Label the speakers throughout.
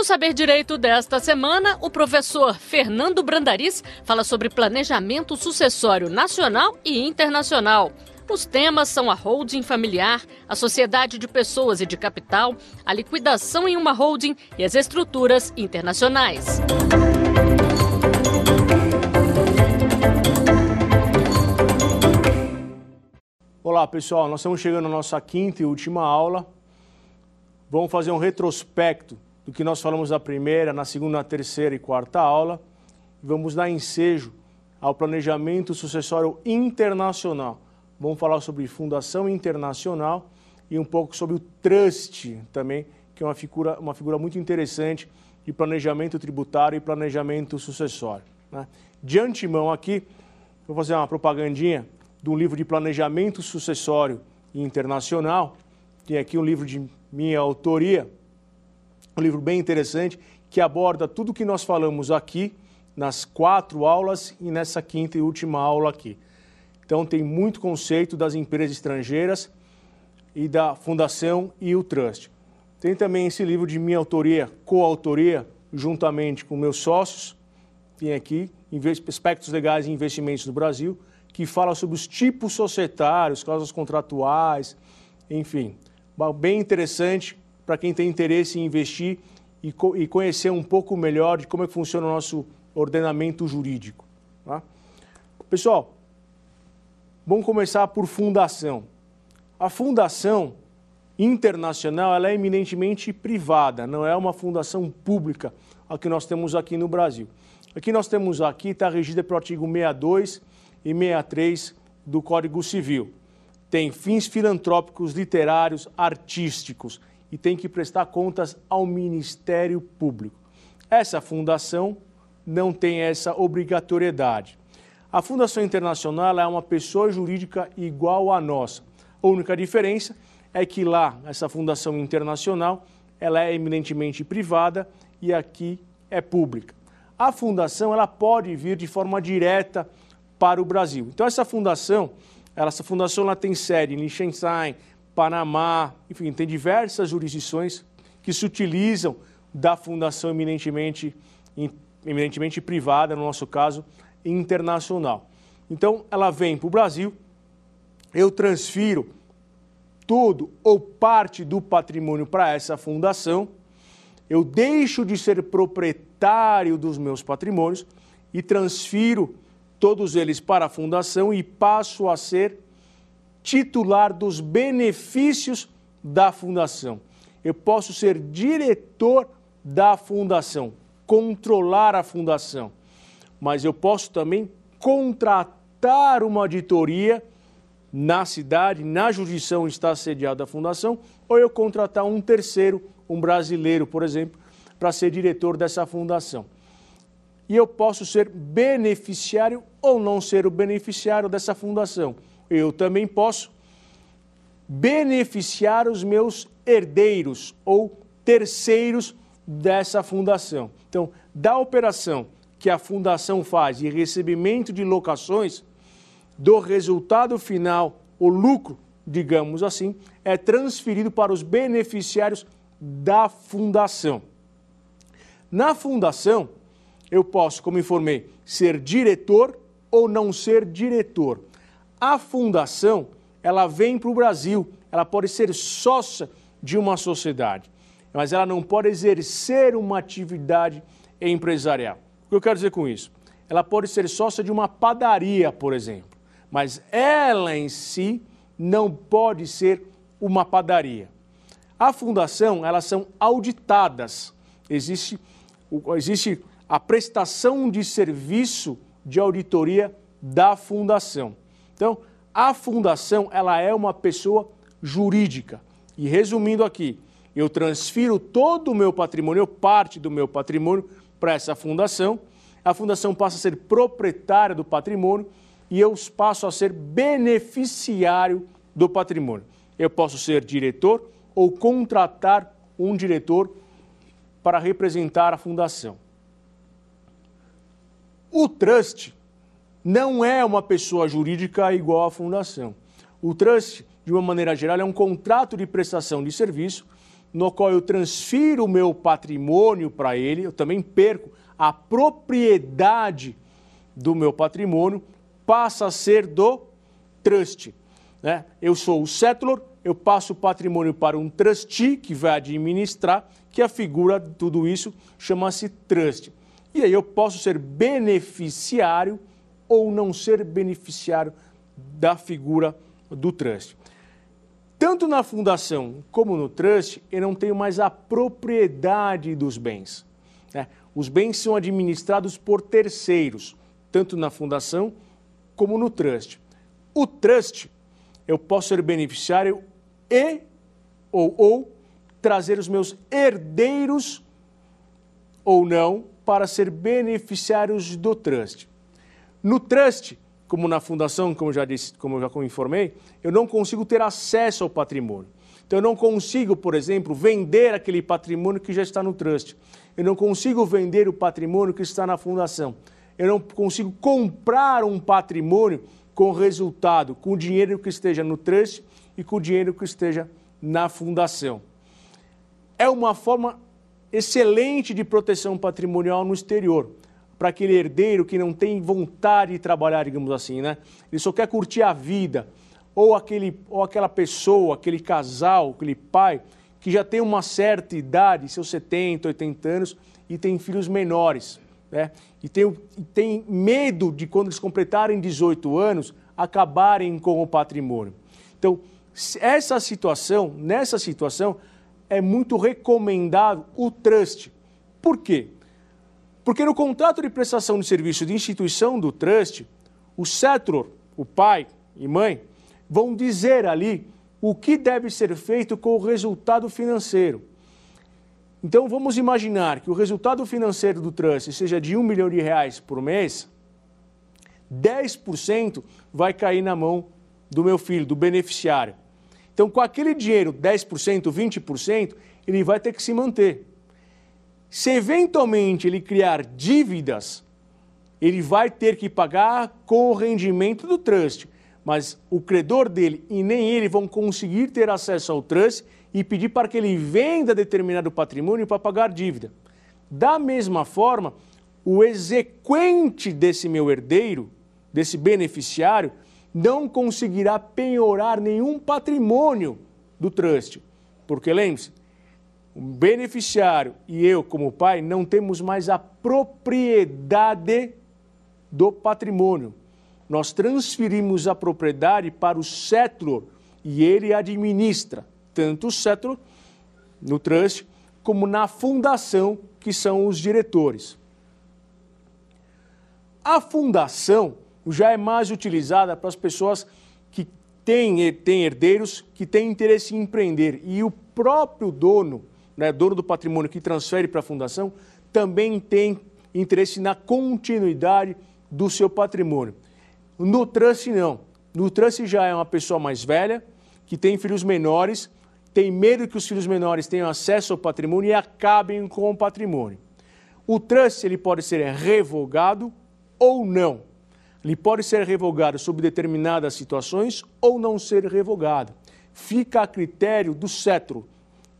Speaker 1: No Saber Direito desta semana, o professor Fernando Brandariz fala sobre planejamento sucessório nacional e internacional. Os temas são a holding familiar, a sociedade de pessoas e de capital, a liquidação em uma holding e as estruturas internacionais.
Speaker 2: Olá pessoal, nós estamos chegando à nossa quinta e última aula. Vamos fazer um retrospecto do que nós falamos na primeira, na segunda, na terceira e quarta aula. Vamos dar ensejo ao planejamento sucessório internacional Vamos falar sobre fundação internacional e um pouco sobre o trust também, que é uma figura, uma figura muito interessante de planejamento tributário e planejamento sucessório. Né? De antemão aqui, vou fazer uma propagandinha de um livro de planejamento sucessório internacional. Tem aqui um livro de minha autoria, um livro bem interessante que aborda tudo o que nós falamos aqui nas quatro aulas e nessa quinta e última aula aqui. Então, tem muito conceito das empresas estrangeiras e da fundação e o trust. Tem também esse livro de minha autoria, coautoria, juntamente com meus sócios. Tem aqui Aspectos Legais e Investimentos no Brasil, que fala sobre os tipos societários, causas contratuais, enfim. Bem interessante para quem tem interesse em investir e, e, conhecer um pouco melhor de como é que funciona o nosso ordenamento jurídico. Tá? Pessoal, Vamos começar por fundação. A fundação internacional ela é eminentemente privada, não é uma fundação pública a que nós temos aqui no Brasil. Aqui nós temos aqui está regida pelo artigo 62 e 63 do Código Civil. Tem fins filantrópicos, literários, artísticos e tem que prestar contas ao Ministério Público. Essa fundação não tem essa obrigatoriedade. A Fundação Internacional é uma pessoa jurídica igual à nossa. A única diferença é que lá, essa Fundação Internacional, ela é eminentemente privada e aqui é pública. A fundação ela pode vir de forma direta para o Brasil. Então essa fundação, ela, essa fundação ela tem sede em Liechtenstein, Panamá, enfim, tem diversas jurisdições que se utilizam da fundação eminentemente, eminentemente privada, no nosso caso, internacional. Então, ela vem para o Brasil, eu transfiro todo ou parte do patrimônio para essa fundação, eu deixo de ser proprietário dos meus patrimônios e transfiro todos eles para a fundação e passo a ser titular dos benefícios da fundação. Eu posso ser diretor da fundação, controlar a fundação mas eu posso também contratar uma auditoria na cidade, na jurisdição está sediada a fundação, ou eu contratar um terceiro, um brasileiro, por exemplo, para ser diretor dessa fundação. E eu posso ser beneficiário ou não ser o beneficiário dessa fundação. Eu também posso beneficiar os meus herdeiros ou terceiros dessa fundação. Então, da operação que a fundação faz de recebimento de locações, do resultado final, o lucro, digamos assim, é transferido para os beneficiários da fundação. Na fundação, eu posso, como informei, ser diretor ou não ser diretor. A fundação, ela vem para o Brasil, ela pode ser sócia de uma sociedade, mas ela não pode exercer uma atividade empresarial. O que eu quero dizer com isso? Ela pode ser sócia de uma padaria, por exemplo, mas ela em si não pode ser uma padaria. A fundação, elas são auditadas. Existe, existe a prestação de serviço de auditoria da fundação. Então, a fundação, ela é uma pessoa jurídica. E resumindo aqui, eu transfiro todo o meu patrimônio, parte do meu patrimônio, para essa fundação, a fundação passa a ser proprietária do patrimônio e eu passo a ser beneficiário do patrimônio. Eu posso ser diretor ou contratar um diretor para representar a fundação. O trust não é uma pessoa jurídica igual à fundação. O trust, de uma maneira geral, é um contrato de prestação de serviço no qual eu transfiro o meu patrimônio para ele, eu também perco a propriedade do meu patrimônio, passa a ser do trust. Né? Eu sou o settlor, eu passo o patrimônio para um trustee que vai administrar, que a figura de tudo isso chama-se trust. E aí eu posso ser beneficiário ou não ser beneficiário da figura do trust. Tanto na fundação como no trust, eu não tenho mais a propriedade dos bens. Né? Os bens são administrados por terceiros, tanto na fundação como no trust. O trust, eu posso ser beneficiário e ou, ou trazer os meus herdeiros ou não para ser beneficiários do trust. No trust, como na fundação, como já disse, como já informei, eu não consigo ter acesso ao patrimônio. Então eu não consigo, por exemplo, vender aquele patrimônio que já está no trust. Eu não consigo vender o patrimônio que está na fundação. Eu não consigo comprar um patrimônio com resultado, com o dinheiro que esteja no trust e com o dinheiro que esteja na fundação. É uma forma excelente de proteção patrimonial no exterior para aquele herdeiro que não tem vontade de trabalhar, digamos assim, né? Ele só quer curtir a vida. Ou, aquele, ou aquela pessoa, aquele casal, aquele pai, que já tem uma certa idade, seus 70, 80 anos, e tem filhos menores. Né? E, tem, tem medo de, quando eles completarem 18 anos, acabarem com o patrimônio. Então, essa situação, nessa situação, é muito recomendável o trust. Por quê? Porque no contrato de prestação de serviço de instituição do trust, o settlor, o pai e mãe, vão dizer ali o que deve ser feito com o resultado financeiro. Então vamos imaginar que o resultado financeiro do trust seja de um milhão de reais por mês, 10% vai cair na mão do meu filho, do beneficiário. Então, com aquele dinheiro, 10%, 20%, ele vai ter que se manter. Se eventualmente ele criar dívidas, ele vai ter que pagar com o rendimento do trust, mas o credor dele e nem ele vão conseguir ter acesso ao trust e pedir para que ele venda determinado patrimônio para pagar dívida. Da mesma forma, o exequente desse meu herdeiro, desse beneficiário, não conseguirá penhorar nenhum patrimônio do trust. Porque lembre-se, o beneficiário e eu, como pai, não temos mais a propriedade do patrimônio. Nós transferimos a propriedade para o settlor e ele administra tanto o settlor no trust como na fundação, que são os diretores. A fundação já é mais utilizada para as pessoas que têm, têm herdeiros, que têm interesse em empreender. E o próprio dono né, dono do patrimônio que transfere para a fundação, também tem interesse na continuidade do seu patrimônio. No trust, não. No trust já é uma pessoa mais velha, que tem filhos menores, tem medo que os filhos menores tenham acesso ao patrimônio e acabem com o patrimônio. O trust ele pode ser revogado ou não. Ele pode ser revogado sob determinadas situações ou não ser revogado. Fica a critério do cetro,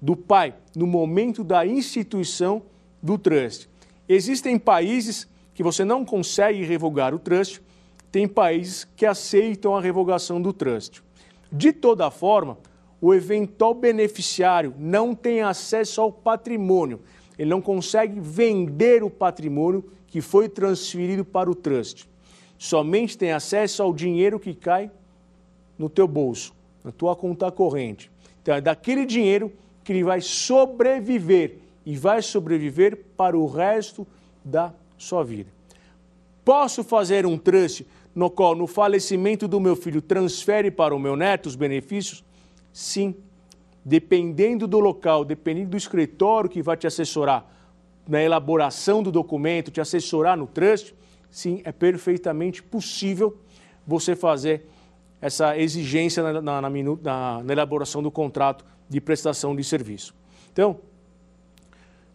Speaker 2: do pai no momento da instituição do trust. Existem países que você não consegue revogar o trust, tem países que aceitam a revogação do trust. De toda forma, o eventual beneficiário não tem acesso ao patrimônio, ele não consegue vender o patrimônio que foi transferido para o trust. Somente tem acesso ao dinheiro que cai no teu bolso, na tua conta corrente. Então, é daquele dinheiro que ele vai sobreviver e vai sobreviver para o resto da sua vida. Posso fazer um trust no qual, no falecimento do meu filho, transfere para o meu neto os benefícios? Sim. Dependendo do local, dependendo do escritório que vai te assessorar na elaboração do documento, te assessorar no trust, sim, é perfeitamente possível você fazer essa exigência na, na, na, na elaboração do contrato de prestação de serviço. Então,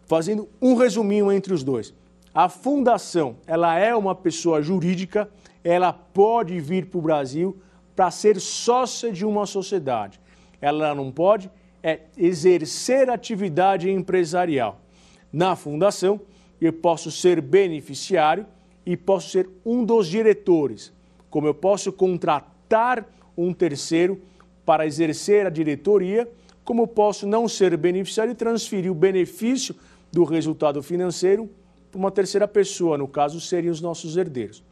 Speaker 2: fazendo um resuminho entre os dois. A fundação, ela é uma pessoa jurídica, ela pode vir para o Brasil para ser sócia de uma sociedade. Ela não pode é exercer atividade empresarial. Na fundação, eu posso ser beneficiário e posso ser um dos diretores, como eu posso contratar um terceiro para exercer a diretoria, como posso não ser beneficiário e transferir o benefício do resultado financeiro para uma terceira pessoa, no caso seriam os nossos herdeiros.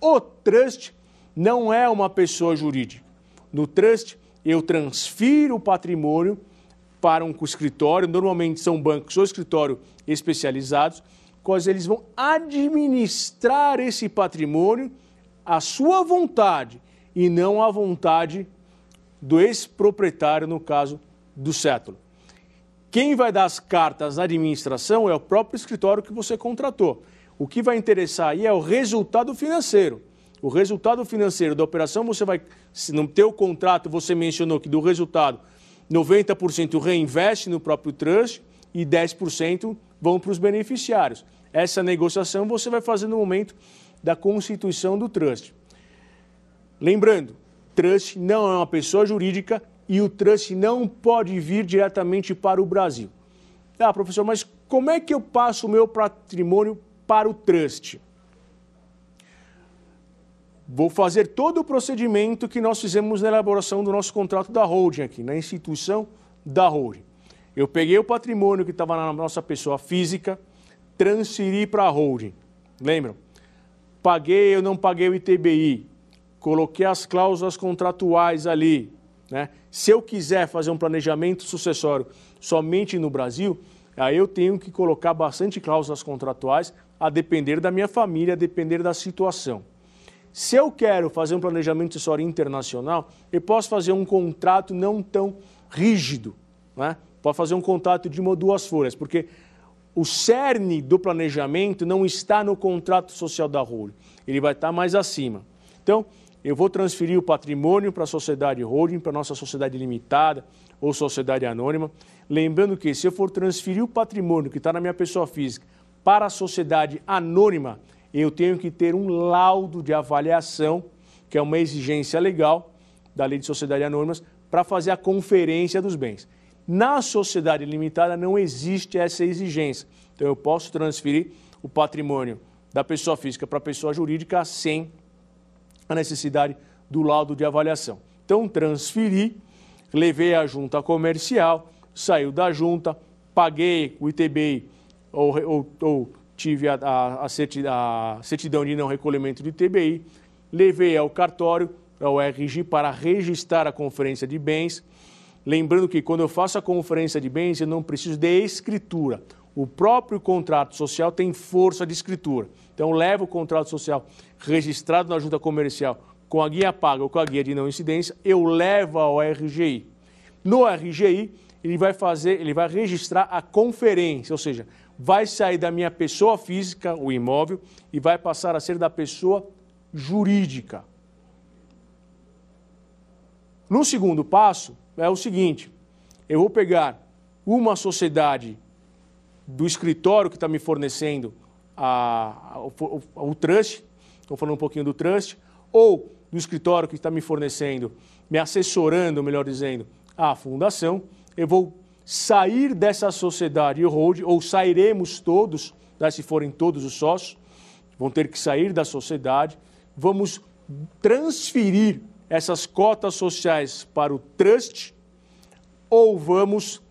Speaker 2: O trust não é uma pessoa jurídica. No trust, eu transfiro o patrimônio para um escritório, normalmente são bancos ou escritório especializados, quais eles vão administrar esse patrimônio à sua vontade e não à vontade do ex-proprietário, no caso do sétulo. Quem vai dar as cartas na administração é o próprio escritório que você contratou. O que vai interessar aí é o resultado financeiro. O resultado financeiro da operação, você vai, se no teu contrato você mencionou que do resultado 90% reinveste no próprio trust e 10% vão para os beneficiários. Essa negociação você vai fazer no momento da constituição do trust. Lembrando, trust não é uma pessoa jurídica e o trust não pode vir diretamente para o Brasil. Ah, professor, mas como é que eu passo o meu patrimônio para o trust? Vou fazer todo o procedimento que nós fizemos na elaboração do nosso contrato da holding aqui, na instituição da holding. Eu peguei o patrimônio que estava na nossa pessoa física, transferi para a holding. Lembram? Paguei, eu não paguei o ITBI, coloquei as cláusulas contratuais ali. Né? Se eu quiser fazer um planejamento sucessório somente no Brasil, aí eu tenho que colocar bastante cláusulas contratuais, a depender da minha família, a depender da situação. Se eu quero fazer um planejamento sucessório internacional, eu posso fazer um contrato não tão rígido. Né? Pode fazer um contrato de uma ou duas folhas, porque o cerne do planejamento não está no contrato social da holding, ele vai estar mais acima. Então, eu vou transferir o patrimônio para a sociedade holding, para a nossa sociedade limitada ou sociedade anônima. Lembrando que se eu for transferir o patrimônio que está na minha pessoa física para a sociedade anônima, eu tenho que ter um laudo de avaliação, que é uma exigência legal da Lei de Sociedade Anônimas, para fazer a conferência dos bens. Na sociedade limitada não existe essa exigência. Então eu posso transferir o patrimônio da pessoa física para a pessoa jurídica sem a necessidade do laudo de avaliação. Então transferi, levei a junta comercial, saiu da junta, paguei o ITBI ou, ou, ou tive a, a, a, certidão de não recolhimento de TBI, levei ao cartório, ao RG, para registrar a conferência de bens. Lembrando que quando eu faço a conferência de bens, eu não preciso de escritura. O próprio contrato social tem força de escritura. Então, levo o contrato social registrado na junta comercial com a guia paga ou com a guia de não incidência, eu levo ao RGI. No RGI, ele vai fazer, ele vai registrar a conferência, ou seja, vai sair da minha pessoa física, o imóvel, e vai passar a ser da pessoa jurídica. No segundo passo, é o seguinte: eu vou pegar uma sociedade do escritório que está me fornecendo a, a, o, o trust, estou falando um pouquinho do trust, ou do escritório que está me fornecendo, me assessorando, melhor dizendo, a fundação, eu vou sair dessa sociedade hold, ou sairemos todos, né, se forem todos os sócios, vão ter que sair da sociedade, vamos transferir essas cotas sociais para o trust ou vamos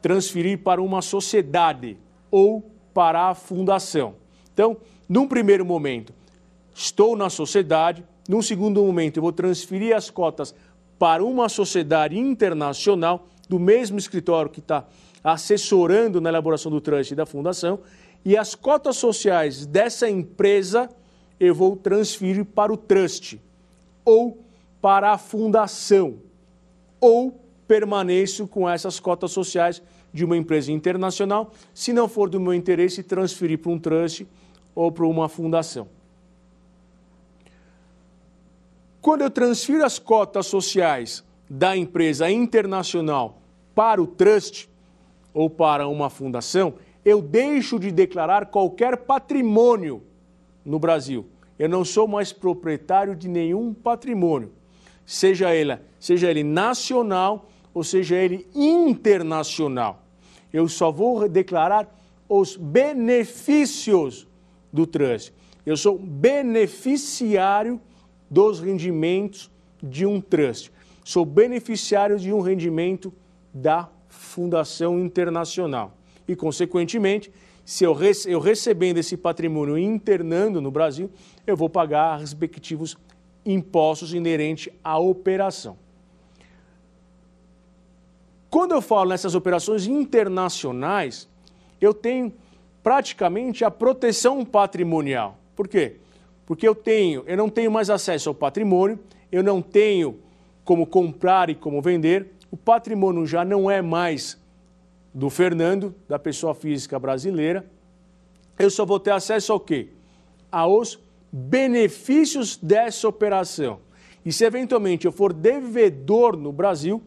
Speaker 2: transferir para uma sociedade ou para a fundação. Então, num primeiro momento, estou na sociedade, num segundo momento, eu vou transferir as cotas para uma sociedade internacional do mesmo escritório que está assessorando na elaboração do trust e da fundação, e as cotas sociais dessa empresa eu vou transferir para o trust ou para a fundação, ou permaneço com essas cotas sociais de uma empresa internacional, se não for do meu interesse, transferir para um trust ou para uma fundação. Quando eu transfiro as cotas sociais da empresa internacional para o trust ou para uma fundação, eu deixo de declarar qualquer patrimônio no Brasil. Eu não sou mais proprietário de nenhum patrimônio, seja ele, seja ele nacional ou seja ele internacional. Eu só vou declarar os benefícios do trust. Eu sou beneficiário dos rendimentos de um trust. Sou beneficiário de um rendimento da Fundação Internacional. E, consequentemente, se eu, rece eu recebendo esse patrimônio e internando no Brasil, eu vou pagar respectivos impostos inerentes à operação. Quando eu falo nessas operações internacionais, eu tenho praticamente a proteção patrimonial. Por quê? Porque eu tenho, eu não tenho mais acesso ao patrimônio, eu não tenho como comprar e como vender, o patrimônio já não é mais do Fernando, da pessoa física brasileira. Eu só vou ter acesso ao quê? Aos benefícios dessa operação. E se eventualmente eu for devedor no Brasil,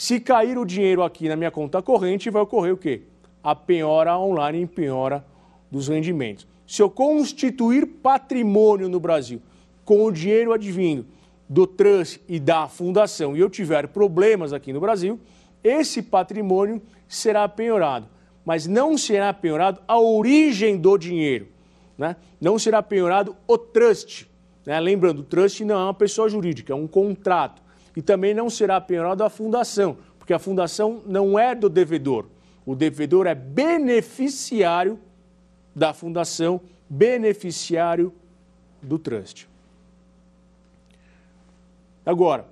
Speaker 2: se cair o dinheiro aqui na minha conta corrente, vai ocorrer o quê? A penhora online em penhora dos rendimentos. Se eu constituir patrimônio no Brasil com o dinheiro advindo do trust e da fundação e eu tiver problemas aqui no Brasil, esse patrimônio será penhorado. Mas não será penhorado a origem do dinheiro. Né? Não será penhorado o trust. Né? Lembrando, o trust não é uma pessoa jurídica, é um contrato. E também não será penhorado a fundação, porque a fundação não é do devedor. O devedor é beneficiário da fundação beneficiário do trust. Agora,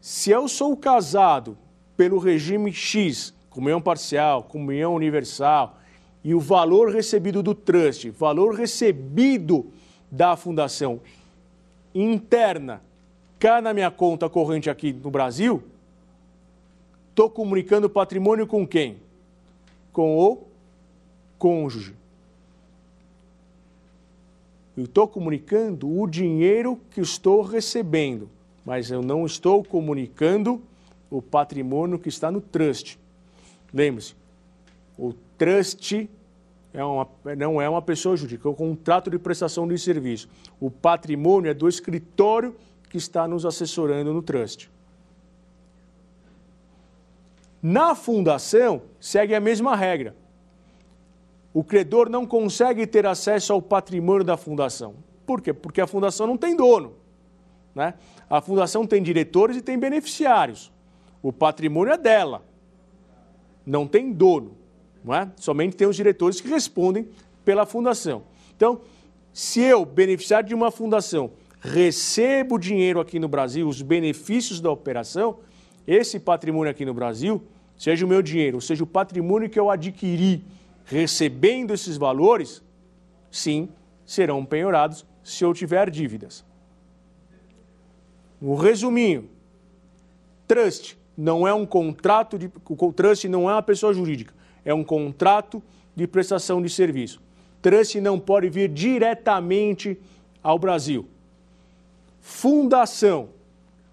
Speaker 2: se eu sou casado pelo regime X, comunhão parcial, comunhão universal, e o valor recebido do trust, valor recebido da fundação interna, cai na minha conta corrente aqui no Brasil, estou comunicando patrimônio com quem? Com o cônjuge. Eu estou comunicando o dinheiro que estou recebendo, mas eu não estou comunicando o patrimônio que está no trust. Lembre-se, o trust é uma, não é uma pessoa jurídica, é um contrato de prestação de serviço. O patrimônio é do escritório que está nos assessorando no trust. Na fundação, segue a mesma regra o credor não consegue ter acesso ao patrimônio da fundação. Por quê? Porque a fundação não tem dono. Né? A fundação tem diretores e tem beneficiários. O patrimônio é dela. Não tem dono. Não é? Somente tem os diretores que respondem pela fundação. Então, se eu, beneficiário de uma fundação, recebo dinheiro aqui no Brasil, os benefícios da operação, esse patrimônio aqui no Brasil, seja o meu dinheiro, seja o patrimônio que eu adquiri recebendo esses valores, sim, serão penhorados se eu tiver dívidas. No resuminho, trust não é um contrato de o trust não é uma pessoa jurídica, é um contrato de prestação de serviço. Trust não pode vir diretamente ao Brasil. Fundação.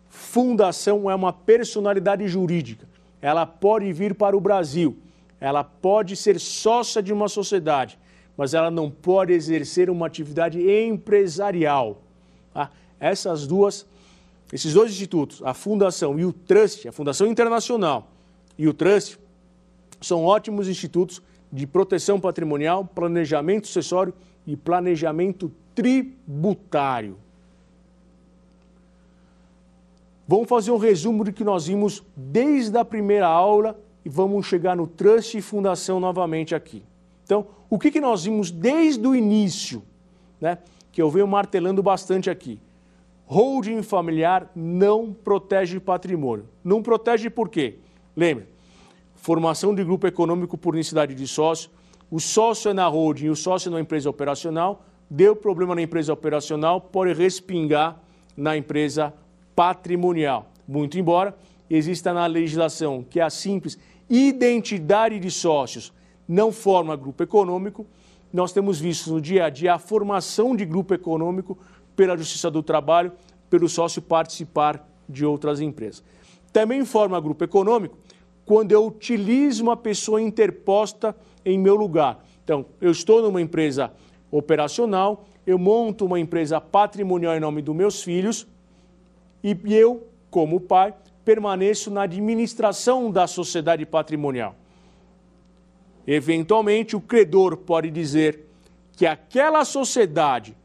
Speaker 2: Fundação é uma personalidade jurídica. Ela pode vir para o Brasil ela pode ser sócia de uma sociedade, mas ela não pode exercer uma atividade empresarial. Tá? Essas duas, esses dois institutos, a Fundação e o Trust, a Fundação Internacional e o Trust, são ótimos institutos de proteção patrimonial, planejamento sucessório e planejamento tributário. Vamos fazer um resumo do que nós vimos desde a primeira aula e vamos chegar no Trust e Fundação novamente aqui. Então, o que, que nós vimos desde o início, né, que eu venho martelando bastante aqui? Holding familiar não protege patrimônio. Não protege por quê? Lembre, formação de grupo econômico por necessidade de sócio, o sócio é na holding e o sócio é na empresa operacional, deu problema na empresa operacional, pode respingar na empresa patrimonial. Muito embora exista na legislação que a simples identidade de sócios não forma grupo econômico. Nós temos visto no dia a dia a formação de grupo econômico pela Justiça do Trabalho, pelo sócio participar de outras empresas. Também forma grupo econômico quando eu utilizo uma pessoa interposta em meu lugar. Então, eu estou numa empresa operacional, eu monto uma empresa patrimonial em nome dos meus filhos e eu, como pai, permaneço na administração da sociedade patrimonial. Eventualmente, o credor pode dizer que aquela sociedade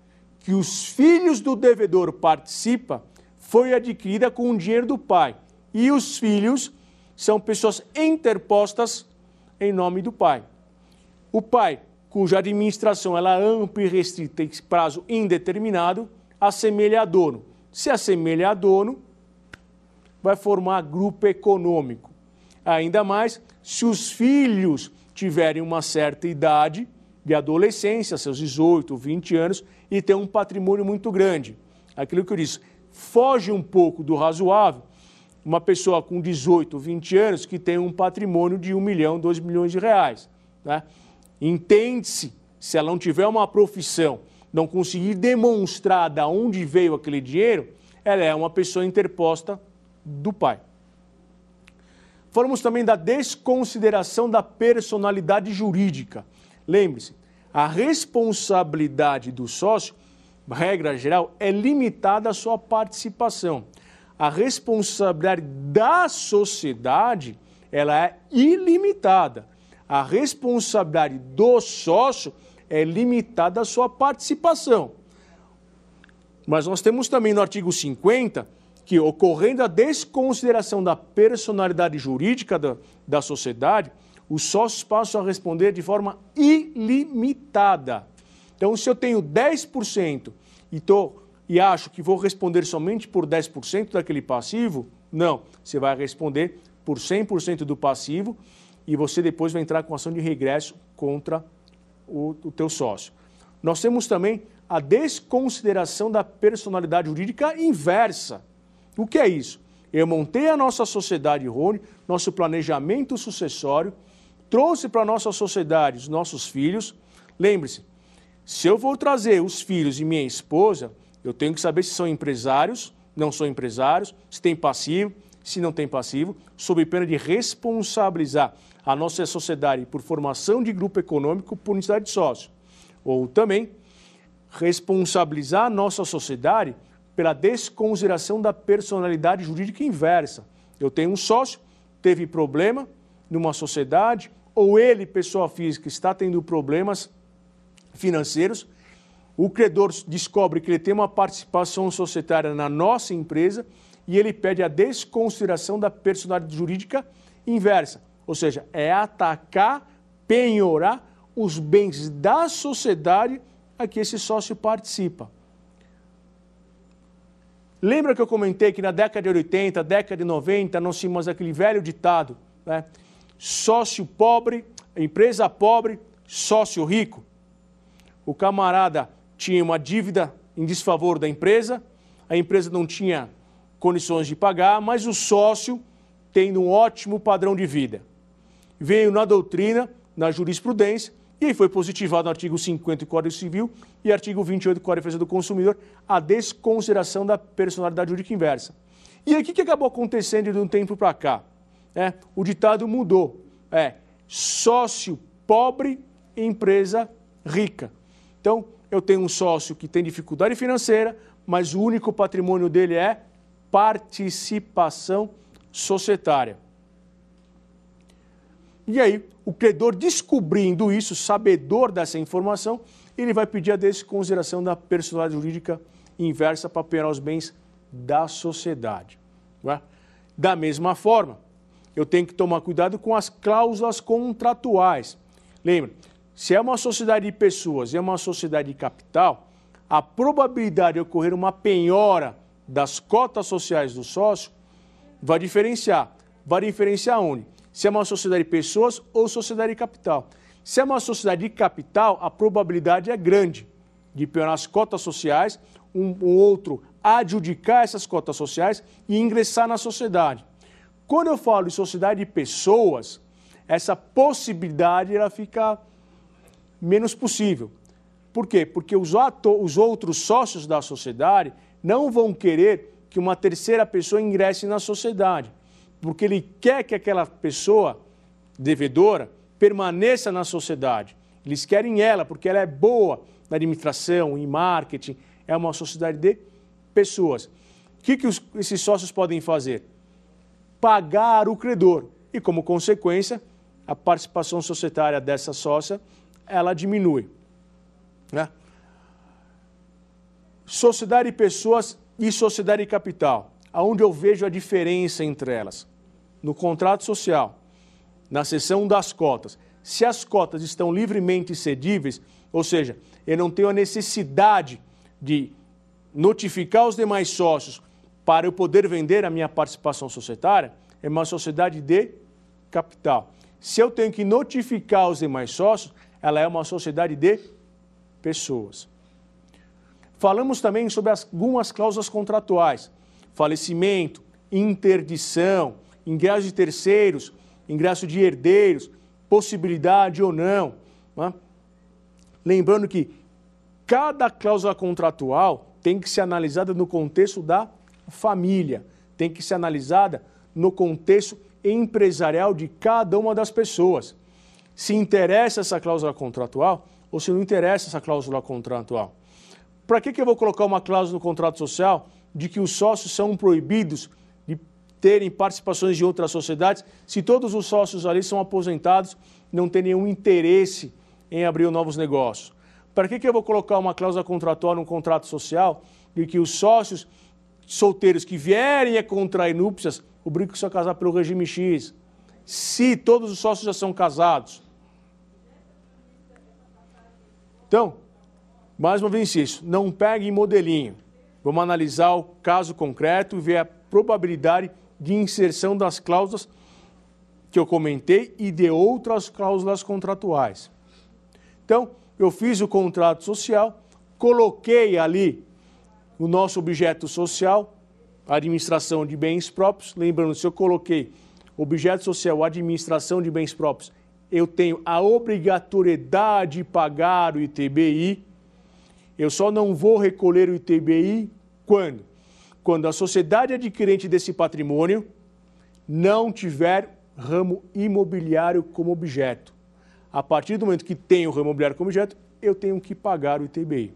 Speaker 2: que os filhos do devedor participam foi adquirida com o dinheiro do pai e os filhos são pessoas interpostas em nome do pai. O pai, cuja administração ela é ampla e restrita em prazo indeterminado, assemelha a dono. Se assemelha a dono, vai formar grupo econômico. Ainda mais se os filhos tiverem uma certa idade de adolescência, seus 18, 20 anos, e ter um patrimônio muito grande. Aquilo que eu disse, foge um pouco do razoável uma pessoa com 18, 20 anos que tem um patrimônio de 1 milhão, 2 milhões de reais. Né? Entende-se, se ela não tiver uma profissão, não conseguir demonstrar de onde veio aquele dinheiro, ela é uma pessoa interposta do pai. Falamos também da desconsideração da personalidade jurídica. Lembre-se, a responsabilidade do sócio, regra geral, é limitada à sua participação. A responsabilidade da sociedade, ela é ilimitada. A responsabilidade do sócio é limitada à sua participação. Mas nós temos também no artigo 50 que, ocorrendo a desconsideração da personalidade jurídica da, da sociedade, os sócios passam a responder de forma ilimitada. Então, se eu tenho 10% e, tô, e acho que vou responder somente por 10% daquele passivo, não. Você vai responder por 100% do passivo e você depois vai entrar com ação de regresso contra o, o teu sócio. Nós temos também a desconsideração da personalidade jurídica inversa. O que é isso? Eu montei a nossa sociedade Rony, nosso planejamento sucessório, trouxe para a nossa sociedade os nossos filhos. Lembre-se, se eu vou trazer os filhos e minha esposa, eu tenho que saber se são empresários, não são empresários, se tem passivo, se não tem passivo, sob pena de responsabilizar a nossa sociedade por formação de grupo econômico por necessidade de sócio. Ou também responsabilizar a nossa sociedade pela desconsideração da personalidade jurídica inversa. Eu tenho um sócio, teve problema numa sociedade, ou ele, pessoa física, está tendo problemas financeiros, o credor descobre que ele tem uma participação societária na nossa empresa e ele pede a desconsideração da personalidade jurídica inversa, ou seja, é atacar, penhorar os bens da sociedade a que esse sócio participa. Lembra que eu comentei que na década de 80, década de 90, nós tínhamos aquele velho ditado, né? Sócio pobre, empresa pobre, sócio rico. O camarada tinha uma dívida em desfavor da empresa, a empresa não tinha condições de pagar, mas o sócio tendo um ótimo padrão de vida. Veio na doutrina, na jurisprudência, e aí foi positivado no artigo 50 do Código Civil e artigo 28 do Código de Defesa do Consumidor a desconsideração da personalidade jurídica inversa. E aí o que acabou acontecendo de um tempo para cá? É, o ditado mudou. É sócio pobre, empresa rica. Então, eu tenho um sócio que tem dificuldade financeira, mas o único patrimônio dele é participação societária. E aí, o credor descobrindo isso, sabedor dessa informação, ele vai pedir a desconsideração da personalidade jurídica inversa para operar os bens da sociedade. É? Da mesma forma, eu tenho que tomar cuidado com as cláusulas contratuais. Lembra, se é uma sociedade de pessoas e é uma sociedade de capital, a probabilidade de ocorrer uma penhora das cotas sociais do sócio vai diferenciar. Vai diferenciar onde? Se é uma sociedade de pessoas ou sociedade de capital. Se é uma sociedade de capital, a probabilidade é grande de piorar as cotas sociais, um, um outro adjudicar essas cotas sociais e ingressar na sociedade. Quando eu falo de sociedade de pessoas, essa possibilidade ela fica menos possível. Por quê? Porque os, os outros sócios da sociedade não vão querer que uma terceira pessoa ingresse na sociedade porque ele quer que aquela pessoa devedora permaneça na sociedade. Eles querem ela porque ela é boa na administração, em marketing, é uma sociedade de pessoas. O que, que os, esses sócios podem fazer? pagar o credor. E, como consequência, a participação societária dessa sócia ela diminui. Né? Sociedade de pessoas e sociedade de capital. Aonde eu vejo a diferença entre elas? No contrato social, na seção das cotas. Se as cotas estão livremente cedíveis, ou seja, eu não tenho a necessidade de notificar os demais sócios para eu poder vender a minha participação societária, é uma sociedade de capital. Se eu tenho que notificar os demais sócios, ela é uma sociedade de pessoas. Falamos também sobre algumas cláusulas contratuais: falecimento, interdição, ingresso de terceiros, ingresso de herdeiros, possibilidade ou não. Né? Lembrando que cada cláusula contratual tem que ser analisada no contexto da família, tem que ser analisada no contexto empresarial de cada uma das pessoas. Se interessa essa cláusula contratual ou se não interessa essa cláusula contratual. Para que, que eu vou colocar uma cláusula no contrato social de que os sócios são proibidos de terem participações de outras sociedades se todos os sócios ali são aposentados não têm nenhum interesse em abrir novos negócios? Para que, que eu vou colocar uma cláusula contratual no contrato social de que os sócios solteiros que vierem a contrair núpcias obrigam-se a casar pelo regime X, se todos os sócios já são casados? Então, mais uma vez isso, não pegue modelinho. Vamos analisar o caso concreto e ver a probabilidade de inserção das cláusulas que eu comentei e de outras cláusulas contratuais. Então, eu fiz o contrato social, coloquei ali o nosso objeto social, administração de bens próprios. Lembrando, se eu coloquei objeto social, administração de bens próprios, eu tenho a obrigatoriedade de pagar o ITBI. Eu só não vou recolher o ITBI quando? Quando a sociedade adquirente desse patrimônio não tiver ramo imobiliário como objeto. A partir do momento que tem o ramo imobiliário como objeto, eu tenho que pagar o ITBI.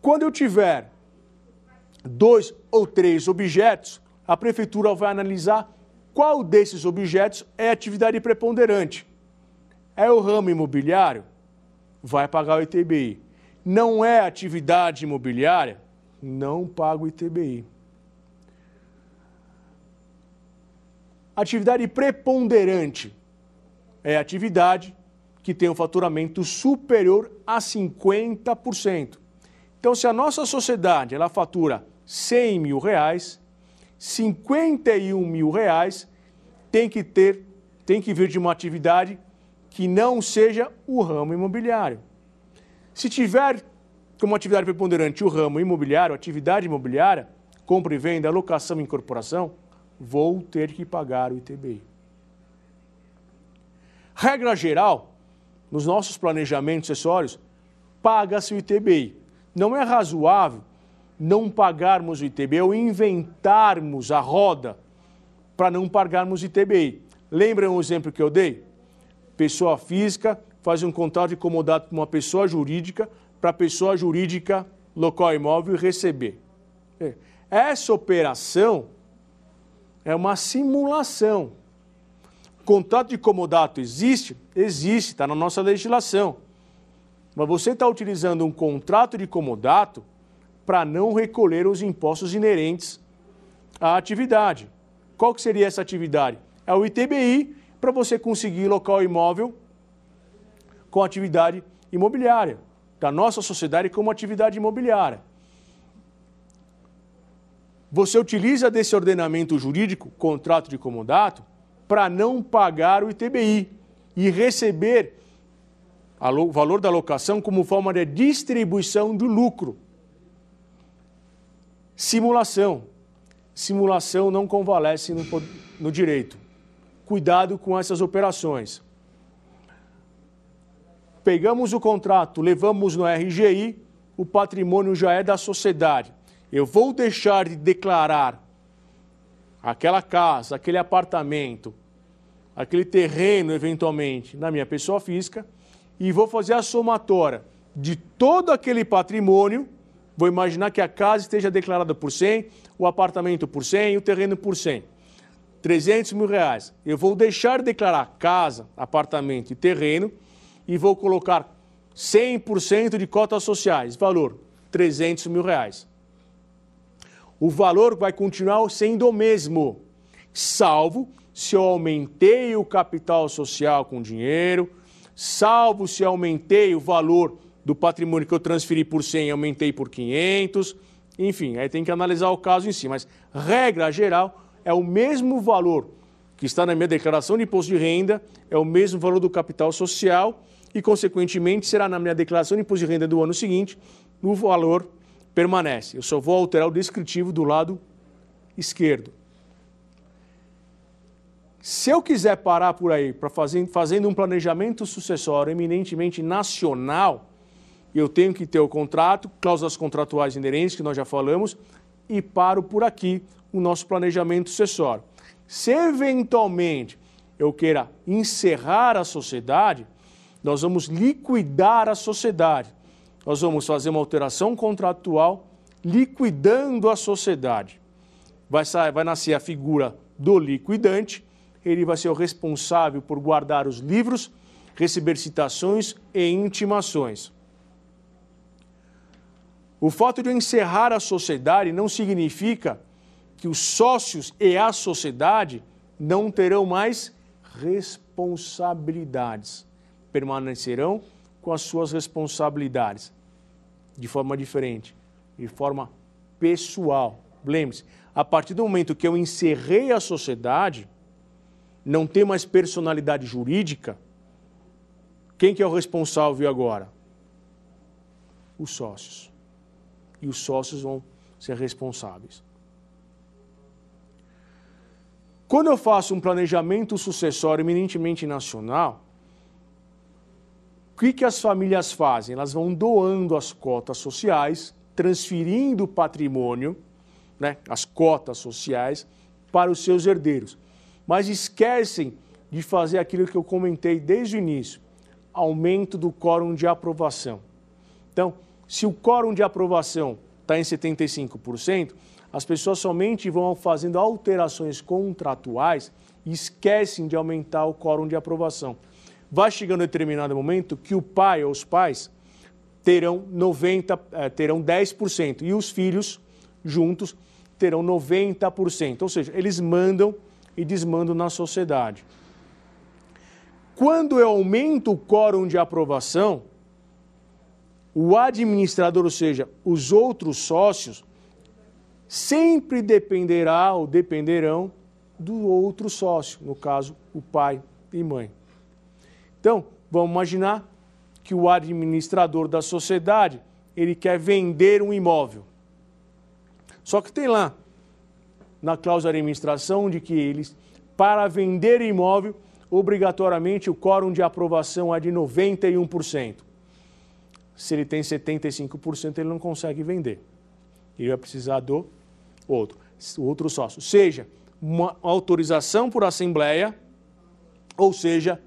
Speaker 2: Quando eu tiver dois ou três objetos, a prefeitura vai analisar qual desses objetos é atividade preponderante. É o ramo imobiliário? Vai pagar o ITBI. Não é atividade imobiliária? Não paga o ITBI. Atividade preponderante é atividade que tem um faturamento superior a 50%. Então, se a nossa sociedade ela fatura 100 mil reais, 51 mil reais tem que ter, tem que vir de uma atividade que não seja o ramo imobiliário. Se tiver como atividade preponderante o ramo imobiliário, atividade imobiliária, compra e venda, alocação e incorporação, vou ter que pagar o ITBI. Regra geral, nos nossos planejamentos acessórios, paga-se o ITBI. Não é razoável não pagarmos o ITBI ou inventarmos a roda para não pagarmos o ITBI. Lembram o exemplo que eu dei? Pessoa física faz um contrato de comodato com uma pessoa jurídica para a pessoa jurídica local imóvel receber. É. Essa operação é uma simulação. Contrato de comodato existe? Existe, está na nossa legislação. Mas você está utilizando um contrato de comodato para não recolher os impostos inerentes à atividade. Qual que seria essa atividade? É o ITBI para você conseguir local imóvel com atividade imobiliária, da nossa sociedade como atividade imobiliária. Você utiliza desse ordenamento jurídico, contrato de comodato, para não pagar o ITBI e receber o valor da locação como forma de distribuição do lucro. Simulação. Simulação não convalesce no, no direito. Cuidado com essas operações. Pegamos o contrato, levamos no RGI, o patrimônio já é da sociedade. Eu vou deixar de declarar aquela casa, aquele apartamento, aquele terreno, eventualmente, na minha pessoa física e vou fazer a somatória de todo aquele patrimônio. Vou imaginar que a casa esteja declarada por 100, o apartamento por 100 e o terreno por 100. 300 mil reais. Eu vou deixar de declarar casa, apartamento e terreno e vou colocar 100% de cotas sociais. Valor, 300 mil reais. O valor vai continuar sendo o mesmo, salvo se eu aumentei o capital social com dinheiro, salvo se aumentei o valor do patrimônio que eu transferi por 100 e aumentei por 500. Enfim, aí tem que analisar o caso em si. Mas, regra geral, é o mesmo valor que está na minha declaração de imposto de renda, é o mesmo valor do capital social e, consequentemente, será na minha declaração de imposto de renda do ano seguinte, o valor permanece. Eu só vou alterar o descritivo do lado esquerdo. Se eu quiser parar por aí para fazer fazendo um planejamento sucessório eminentemente nacional, eu tenho que ter o contrato, cláusulas contratuais inerentes, que nós já falamos, e paro por aqui o nosso planejamento sucessório. Se eventualmente eu queira encerrar a sociedade, nós vamos liquidar a sociedade. Nós vamos fazer uma alteração contratual liquidando a sociedade. Vai, sair, vai nascer a figura do liquidante, ele vai ser o responsável por guardar os livros, receber citações e intimações. O fato de eu encerrar a sociedade não significa que os sócios e a sociedade não terão mais responsabilidades. Permanecerão com as suas responsabilidades de forma diferente, de forma pessoal. Lembre-se, a partir do momento que eu encerrei a sociedade, não tem mais personalidade jurídica, quem que é o responsável agora? Os sócios. E os sócios vão ser responsáveis. Quando eu faço um planejamento sucessório eminentemente nacional, que, que as famílias fazem? Elas vão doando as cotas sociais, transferindo o patrimônio, né, as cotas sociais, para os seus herdeiros. Mas esquecem de fazer aquilo que eu comentei desde o início: aumento do quórum de aprovação. Então, se o quórum de aprovação está em 75%, as pessoas somente vão fazendo alterações contratuais e esquecem de aumentar o quórum de aprovação. Vai chegando um determinado momento que o pai ou os pais terão 90, eh, terão 10% e os filhos juntos terão 90%. Ou seja, eles mandam e desmandam na sociedade. Quando eu aumento o quórum de aprovação, o administrador, ou seja, os outros sócios, sempre dependerá ou dependerão do outro sócio, no caso, o pai e mãe. Então, vamos imaginar que o administrador da sociedade, ele quer vender um imóvel. Só que tem lá na cláusula de administração de que eles, para vender imóvel, obrigatoriamente o quórum de aprovação é de 91%. Se ele tem 75%, ele não consegue vender. Ele vai precisar do outro, outro sócio. Seja uma autorização por assembleia, ou seja,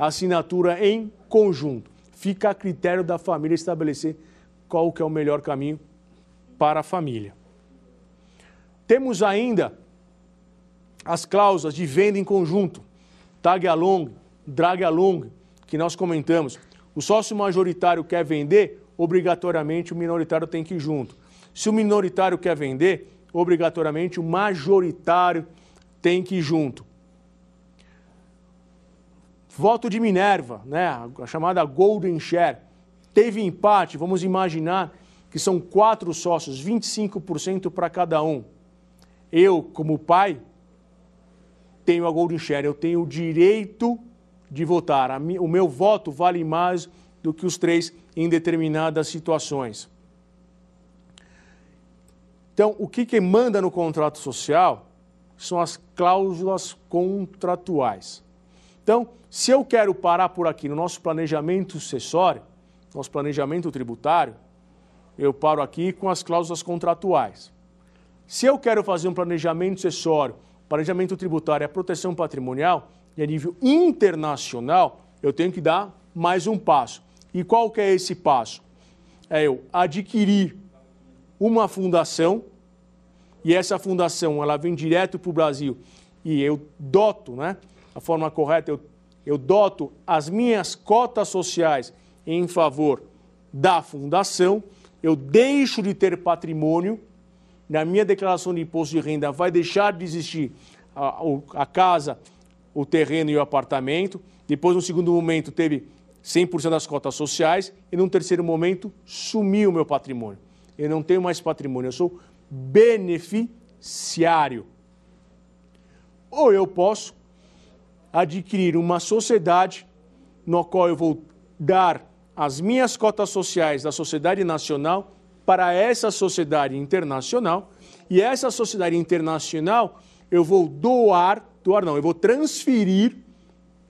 Speaker 2: assinatura em conjunto. Fica a critério da família estabelecer qual que é o melhor caminho para a família. Temos ainda as cláusulas de venda em conjunto, tag along, drag along, que nós comentamos. O sócio majoritário quer vender, obrigatoriamente o minoritário tem que ir junto. Se o minoritário quer vender, obrigatoriamente o majoritário tem que ir junto. Voto de Minerva, né, a chamada Golden Share, teve empate, vamos imaginar que são quatro sócios, 25% para cada um. Eu, como pai, tenho a Golden Share, eu tenho o direito de votar. O meu voto vale mais do que os três em determinadas situações. Então, o que, que manda no contrato social são as cláusulas contratuais. Então, se eu quero parar por aqui no nosso planejamento sucessório, nosso planejamento tributário, eu paro aqui com as cláusulas contratuais. Se eu quero fazer um planejamento sucessório, planejamento tributário e a proteção patrimonial, e a nível internacional, eu tenho que dar mais um passo. E qual que é esse passo? É eu adquirir uma fundação e essa fundação ela vem direto para o Brasil e eu doto, né, a forma correta, eu, eu doto as minhas cotas sociais em favor da fundação, eu deixo de ter patrimônio, na minha declaração de imposto de renda vai deixar de existir a, a casa, o terreno e o apartamento. Depois, no segundo momento, teve 100% das cotas sociais. E num terceiro momento, sumiu o meu patrimônio. Eu não tenho mais patrimônio, eu sou beneficiário. Ou eu posso adquirir uma sociedade no qual eu vou dar as minhas cotas sociais da sociedade nacional para essa sociedade internacional e essa sociedade internacional eu vou doar, doar não, eu vou transferir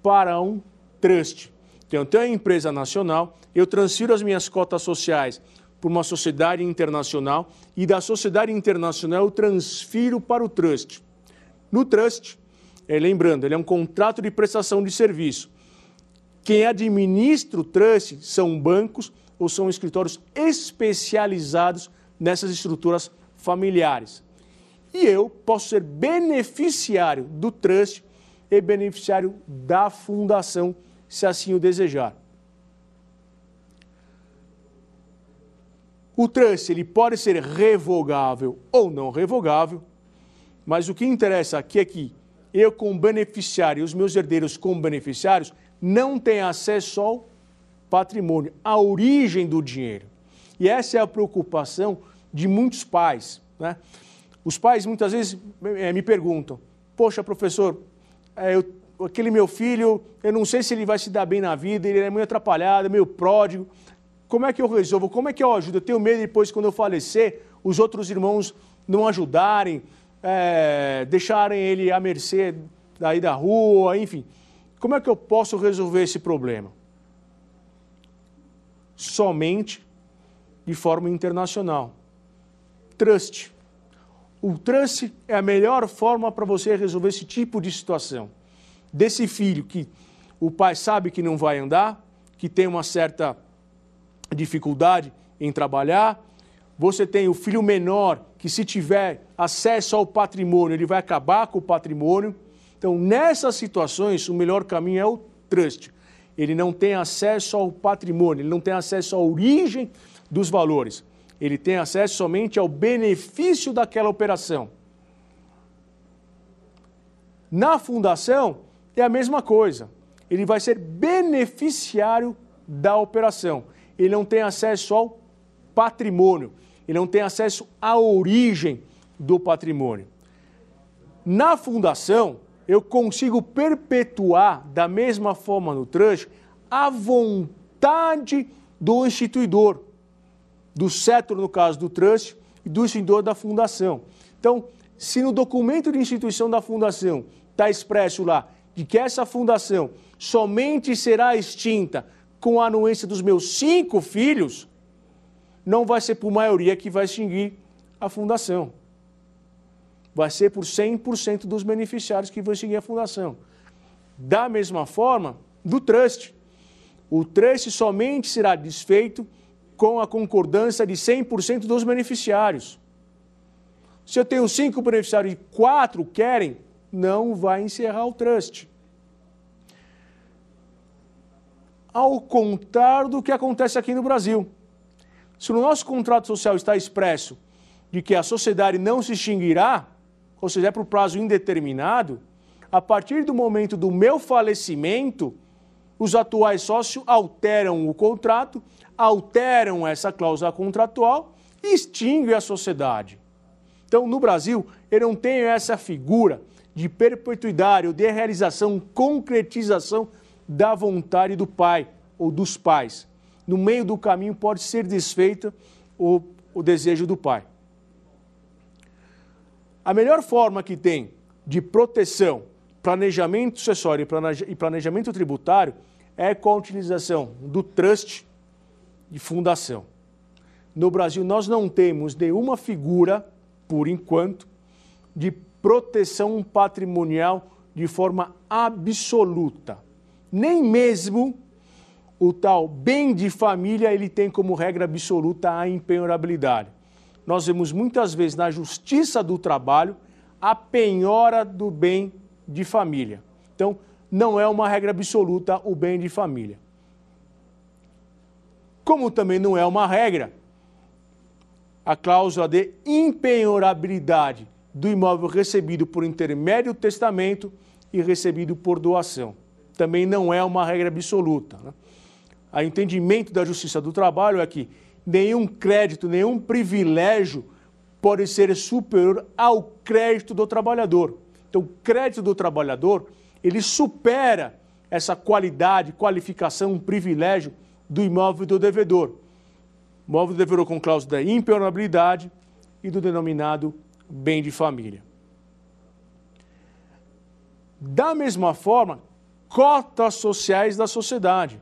Speaker 2: para um trust. Então, eu tenho a empresa nacional, eu transfiro as minhas cotas sociais para uma sociedade internacional e da sociedade internacional eu transfiro para o trust. No trust, lembrando, ele é um contrato de prestação de serviço. Quem administra o trust são bancos ou são escritórios especializados nessas estruturas familiares. E eu posso ser beneficiário do trust e beneficiário da fundação, se assim o desejar. O trust ele pode ser revogável ou não revogável, mas o que interessa aqui é que eu, como beneficiário, e os meus herdeiros, como beneficiários, não têm acesso ao patrimônio, à origem do dinheiro. E essa é a preocupação de muitos pais. Né? Os pais muitas vezes me perguntam: Poxa, professor, é, eu, aquele meu filho, eu não sei se ele vai se dar bem na vida, ele é meio atrapalhado, meio pródigo. Como é que eu resolvo? Como é que eu ajudo? Eu tenho medo depois, quando eu falecer, os outros irmãos não ajudarem, é, deixarem ele à mercê daí da rua, enfim. Como é que eu posso resolver esse problema? Somente de forma internacional. Trust. O trust é a melhor forma para você resolver esse tipo de situação. Desse filho que o pai sabe que não vai andar, que tem uma certa dificuldade em trabalhar. Você tem o filho menor que, se tiver acesso ao patrimônio, ele vai acabar com o patrimônio. Então, nessas situações, o melhor caminho é o trust. Ele não tem acesso ao patrimônio, ele não tem acesso à origem dos valores ele tem acesso somente ao benefício daquela operação. Na fundação, é a mesma coisa. Ele vai ser beneficiário da operação. Ele não tem acesso ao patrimônio, ele não tem acesso à origem do patrimônio. Na fundação, eu consigo perpetuar da mesma forma no trust a vontade do instituidor do cetro, no caso do trust, e do extintor da fundação. Então, se no documento de instituição da fundação está expresso lá de que essa fundação somente será extinta com a anuência dos meus cinco filhos, não vai ser por maioria que vai extinguir a fundação. Vai ser por 100% dos beneficiários que vão extinguir a fundação. Da mesma forma, do trust. O trust somente será desfeito com a concordância de 100% dos beneficiários. Se eu tenho cinco beneficiários e quatro querem, não vai encerrar o trust. Ao contrário do que acontece aqui no Brasil. Se no nosso contrato social está expresso de que a sociedade não se extinguirá, ou seja, é por prazo indeterminado, a partir do momento do meu falecimento, os atuais sócios alteram o contrato alteram essa cláusula contratual e extinguem a sociedade. Então, no Brasil, ele não tem essa figura de perpetuidade ou de realização, concretização da vontade do pai ou dos pais. No meio do caminho pode ser desfeita o, o desejo do pai. A melhor forma que tem de proteção, planejamento sucessório e planejamento tributário é com a utilização do trust de fundação. No Brasil, nós não temos nenhuma figura, por enquanto, de proteção patrimonial de forma absoluta. Nem mesmo o tal bem de família ele tem como regra absoluta a impenhorabilidade. nós vemos muitas vezes na justiça do trabalho a penhora do bem de família. Então, não é uma regra absoluta o bem de família. Como também não é uma regra a cláusula de impenhorabilidade do imóvel recebido por intermédio do testamento e recebido por doação. Também não é uma regra absoluta. Né? O entendimento da Justiça do Trabalho é que nenhum crédito, nenhum privilégio pode ser superior ao crédito do trabalhador. Então, o crédito do trabalhador, ele supera essa qualidade, qualificação, privilégio do imóvel do devedor. Imóvel do devedor com cláusula de impenhorabilidade e do denominado bem de família. Da mesma forma, cotas sociais da sociedade.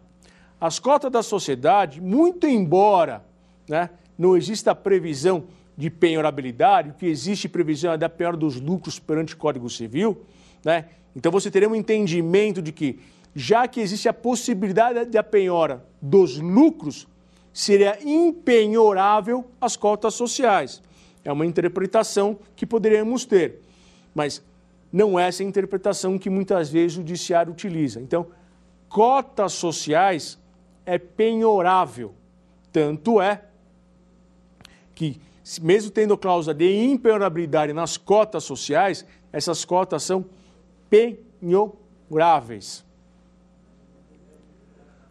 Speaker 2: As cotas da sociedade, muito embora né, não exista previsão de penhorabilidade, o que existe previsão é da penhora dos lucros perante o Código Civil, né? então você teria um entendimento de que, já que existe a possibilidade da penhora dos lucros, seria impenhorável as cotas sociais. É uma interpretação que poderíamos ter, mas não é essa interpretação que muitas vezes o judiciário utiliza. Então, cotas sociais é penhorável. Tanto é que, mesmo tendo cláusula de impenhorabilidade nas cotas sociais, essas cotas são penhoráveis.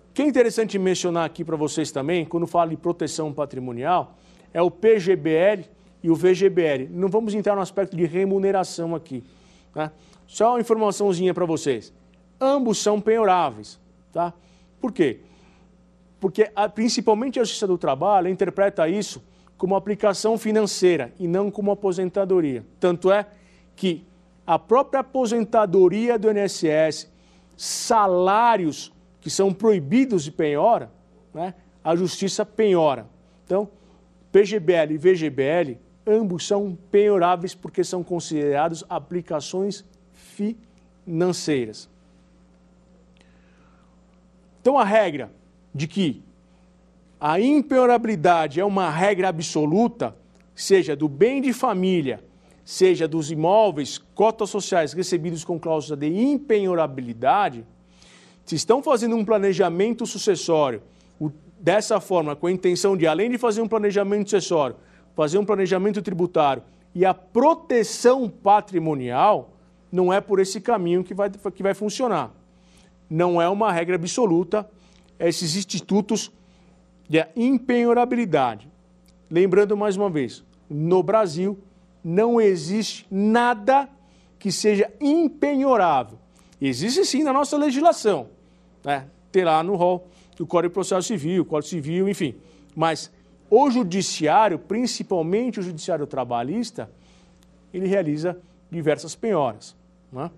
Speaker 2: O que é interessante mencionar aqui para vocês também, quando fala de proteção patrimonial, é o PGBL e o VGBL. Não vamos entrar no aspecto de remuneração aqui. Tá? Só uma informaçãozinha para vocês. Ambos são penhoráveis. Tá? Por quê? Porque a, principalmente a Justiça do Trabalho interpreta isso como aplicação financeira e não como aposentadoria. Tanto é que a própria aposentadoria do INSS, salários que são proibidos de penhora, né, a Justiça penhora. Então, PGBL e VGBL ambos são penhoráveis porque são considerados aplicações financeiras. Então, a regra de que a impenhorabilidade é uma regra absoluta, seja do bem de família, seja dos imóveis, cotas sociais recebidos com cláusula de impenhorabilidade, se estão fazendo um planejamento sucessório dessa forma, com a intenção de, além de fazer um planejamento sucessório, fazer um planejamento tributário e a proteção patrimonial, não é por esse caminho que vai, que vai funcionar. Não é uma regra absoluta esses institutos de impenhorabilidade. Lembrando mais uma vez, no Brasil não existe nada que seja impenhorável. Existe sim na nossa legislação, né? Tem lá no rol do Código de Processo Civil, Código Civil, enfim. Mas o judiciário, principalmente o judiciário trabalhista, ele realiza diversas penhoras. Né?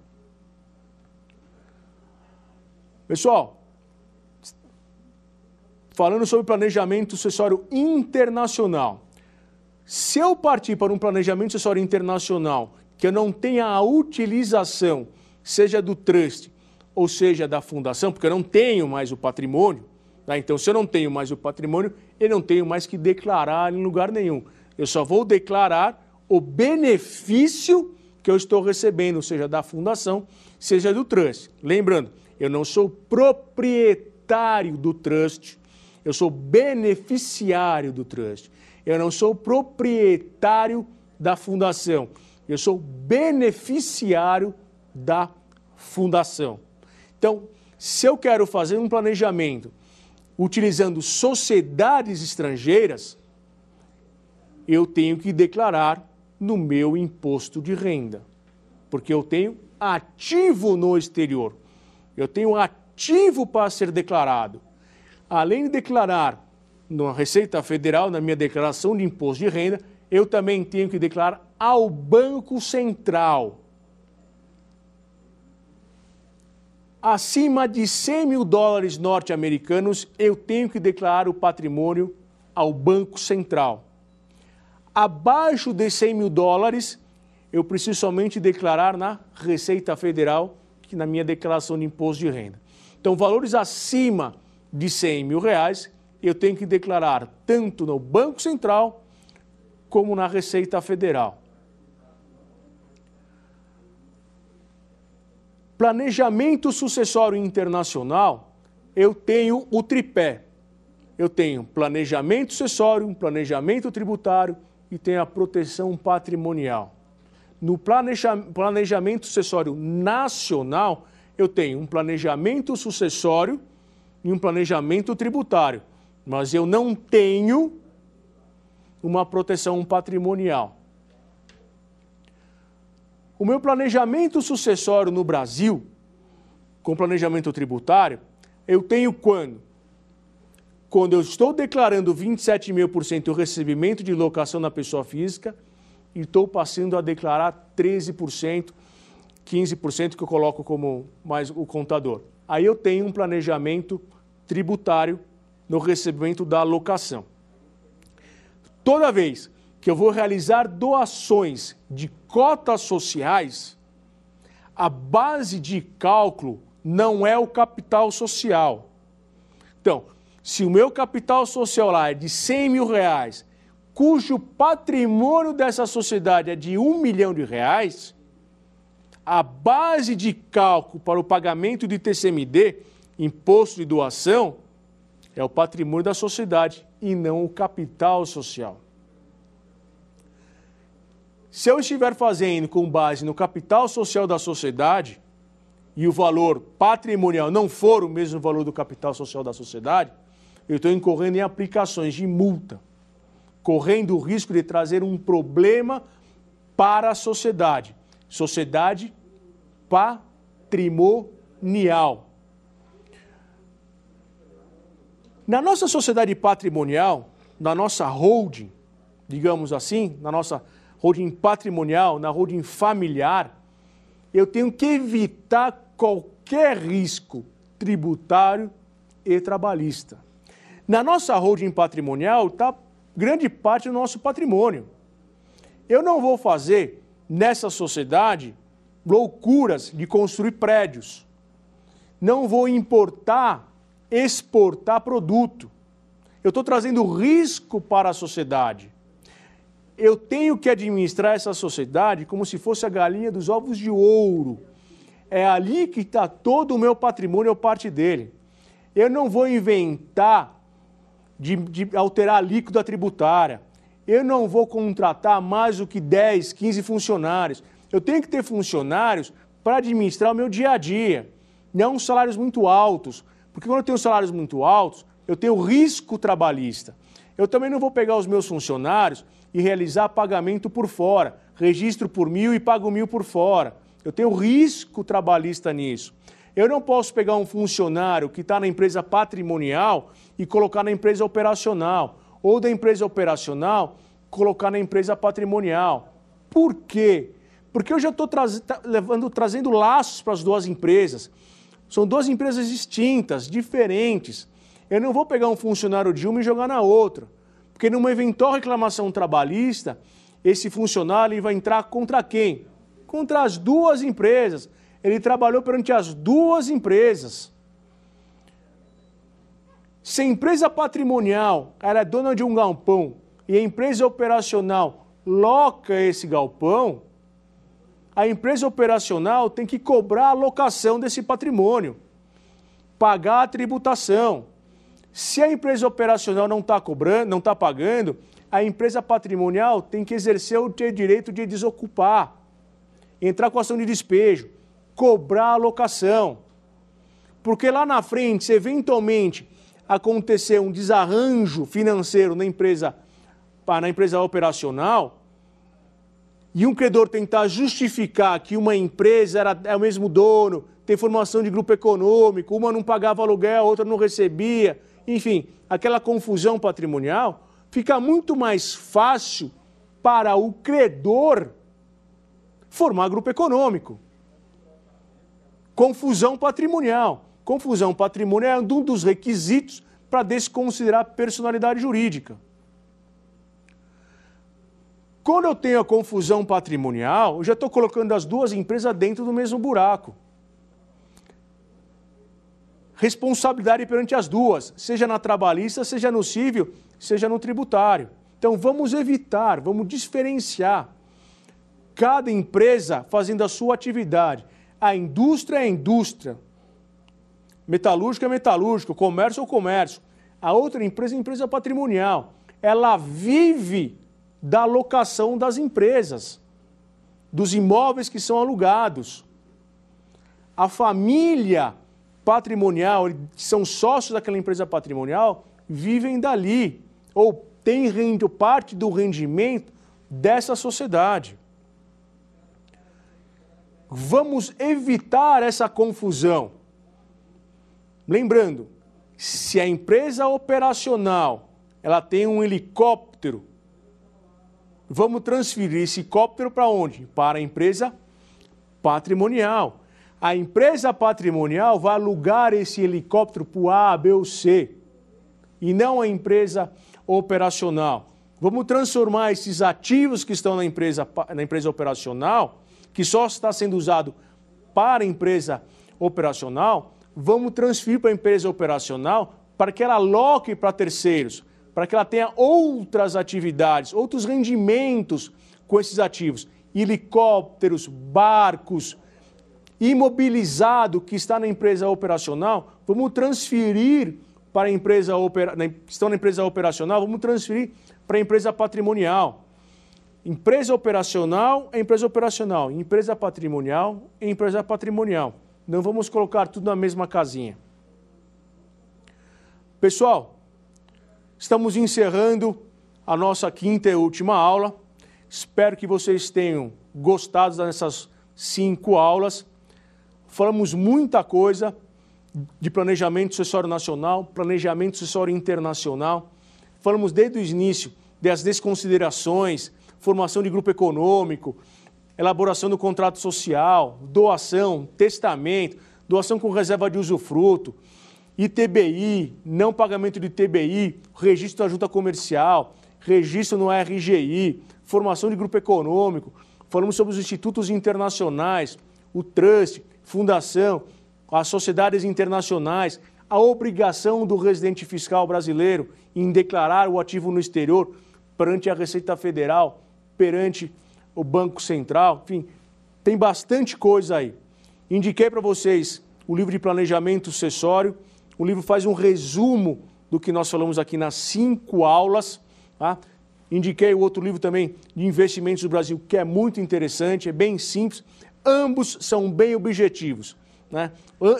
Speaker 2: Pessoal, falando sobre planejamento sucessório internacional. Se eu partir para um planejamento sucessório internacional que eu não tenha a utilização, seja do trust ou seja da fundação, porque eu não tenho mais o patrimônio, tá? então se eu não tenho mais o patrimônio, eu não tenho mais que declarar em lugar nenhum. Eu só vou declarar o benefício que eu estou recebendo, seja da fundação, seja do trust. Lembrando, eu não sou proprietário do trust, eu sou beneficiário do trust. Eu não sou proprietário da fundação, eu sou beneficiário da fundação. Então, se eu quero fazer um planejamento utilizando sociedades estrangeiras, eu tenho que declarar no meu imposto de renda, porque eu tenho ativo no exterior. Eu tenho ativo para ser declarado. Além de declarar na Receita Federal, na minha declaração de imposto de renda, eu também tenho que declarar ao Banco Central acima de 100 mil dólares norte-americanos, eu tenho que declarar o patrimônio ao Banco Central. Abaixo de 100 mil dólares, eu preciso somente declarar na Receita Federal, que na minha declaração de imposto de renda. Então, valores acima de 100 mil reais, eu tenho que declarar tanto no Banco Central como na Receita Federal. Planejamento sucessório internacional, eu tenho o tripé. Eu tenho planejamento sucessório, planejamento tributário e tenho a proteção patrimonial. No planejamento sucessório nacional, eu tenho um planejamento sucessório e um planejamento tributário, mas eu não tenho uma proteção patrimonial. O meu planejamento sucessório no Brasil, com planejamento tributário, eu tenho quando? Quando eu estou declarando 27 mil por cento o recebimento de locação na pessoa física e estou passando a declarar 13%, 15% que eu coloco como mais o contador. Aí eu tenho um planejamento tributário no recebimento da locação. Toda vez que eu vou realizar doações de cotas sociais, a base de cálculo não é o capital social. Então, se o meu capital social lá é de 100 mil reais, cujo patrimônio dessa sociedade é de um milhão de reais, a base de cálculo para o pagamento de TCMD, imposto de doação, é o patrimônio da sociedade e não o capital social. Se eu estiver fazendo com base no capital social da sociedade e o valor patrimonial não for o mesmo valor do capital social da sociedade, eu estou incorrendo em aplicações de multa, correndo o risco de trazer um problema para a sociedade. Sociedade patrimonial. Na nossa sociedade patrimonial, na nossa holding, digamos assim, na nossa holding patrimonial, na holding familiar, eu tenho que evitar qualquer risco tributário e trabalhista. Na nossa holding patrimonial está grande parte do nosso patrimônio. Eu não vou fazer nessa sociedade loucuras de construir prédios. Não vou importar exportar produto. Eu estou trazendo risco para a sociedade. Eu tenho que administrar essa sociedade como se fosse a galinha dos ovos de ouro. É ali que está todo o meu patrimônio ou parte dele. Eu não vou inventar de, de alterar a alíquota tributária. Eu não vou contratar mais do que 10, 15 funcionários. Eu tenho que ter funcionários para administrar o meu dia a dia, não salários muito altos, porque quando eu tenho salários muito altos, eu tenho risco trabalhista. Eu também não vou pegar os meus funcionários e realizar pagamento por fora, registro por mil e pago mil por fora. Eu tenho risco trabalhista nisso. Eu não posso pegar um funcionário que está na empresa patrimonial e colocar na empresa operacional, ou da empresa operacional colocar na empresa patrimonial. Por quê? Porque eu já estou traz, levando, trazendo laços para as duas empresas. São duas empresas distintas, diferentes. Eu não vou pegar um funcionário de uma e jogar na outra. Porque numa eventual reclamação trabalhista, esse funcionário vai entrar contra quem? Contra as duas empresas. Ele trabalhou perante as duas empresas. Se a empresa patrimonial ela é dona de um galpão e a empresa operacional loca esse galpão, a empresa operacional tem que cobrar a locação desse patrimônio, pagar a tributação. Se a empresa operacional não está cobrando, não está pagando, a empresa patrimonial tem que exercer o direito de desocupar, entrar com ação de despejo, cobrar a locação. Porque lá na frente, se eventualmente acontecer um desarranjo financeiro na empresa, na empresa operacional, e um credor tentar justificar que uma empresa era, é o mesmo dono, tem formação de grupo econômico, uma não pagava aluguel, a outra não recebia, enfim, aquela confusão patrimonial, fica muito mais fácil para o credor formar grupo econômico. Confusão patrimonial. Confusão patrimonial é um dos requisitos para desconsiderar personalidade jurídica. Quando eu tenho a confusão patrimonial, eu já estou colocando as duas empresas dentro do mesmo buraco. Responsabilidade perante as duas, seja na trabalhista, seja no civil, seja no tributário. Então vamos evitar, vamos diferenciar cada empresa fazendo a sua atividade. A indústria é indústria, metalúrgico é metalúrgico, comércio é comércio. A outra empresa é empresa patrimonial. Ela vive da locação das empresas, dos imóveis que são alugados. A família patrimonial, que são sócios daquela empresa patrimonial, vivem dali, ou têm parte do rendimento dessa sociedade. Vamos evitar essa confusão. Lembrando, se a empresa operacional ela tem um helicóptero, vamos transferir esse helicóptero para onde? Para a empresa patrimonial. A empresa patrimonial vai alugar esse helicóptero para o A, B ou C, e não a empresa operacional. Vamos transformar esses ativos que estão na empresa, na empresa operacional que só está sendo usado para a empresa operacional, vamos transferir para a empresa operacional para que ela aloque para terceiros, para que ela tenha outras atividades, outros rendimentos com esses ativos. Helicópteros, barcos, imobilizado que está na empresa operacional, vamos transferir para a empresa opera... estão na empresa operacional, vamos transferir para a empresa patrimonial. Empresa operacional é empresa operacional, empresa patrimonial é empresa patrimonial. Não vamos colocar tudo na mesma casinha. Pessoal, estamos encerrando a nossa quinta e última aula. Espero que vocês tenham gostado dessas cinco aulas. Falamos muita coisa de planejamento sucessório nacional, planejamento sucessório internacional. Falamos desde o início das desconsiderações, formação de grupo econômico, elaboração do contrato social, doação, testamento, doação com reserva de usufruto, ITBI, não pagamento de ITBI, registro da junta comercial, registro no RGI, formação de grupo econômico, falamos sobre os institutos internacionais, o trust, fundação, as sociedades internacionais, a obrigação do residente fiscal brasileiro em declarar o ativo no exterior perante a Receita Federal, perante o Banco Central, enfim, tem bastante coisa aí. Indiquei para vocês o livro de planejamento sucessório. O livro faz um resumo do que nós falamos aqui nas cinco aulas. Tá? Indiquei o outro livro também de investimentos do Brasil, que é muito interessante, é bem simples. Ambos são bem objetivos. Né?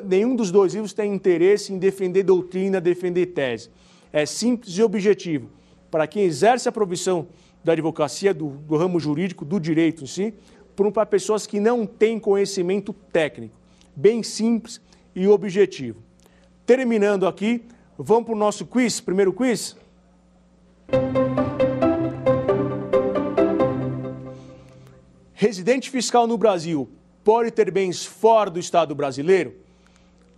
Speaker 2: Nenhum dos dois livros tem interesse em defender doutrina, defender tese. É simples e objetivo. Para quem exerce a profissão da advocacia, do, do ramo jurídico, do direito em si, para pessoas que não têm conhecimento técnico. Bem simples e objetivo. Terminando aqui, vamos para o nosso quiz, primeiro quiz. Residente fiscal no Brasil pode ter bens fora do Estado brasileiro?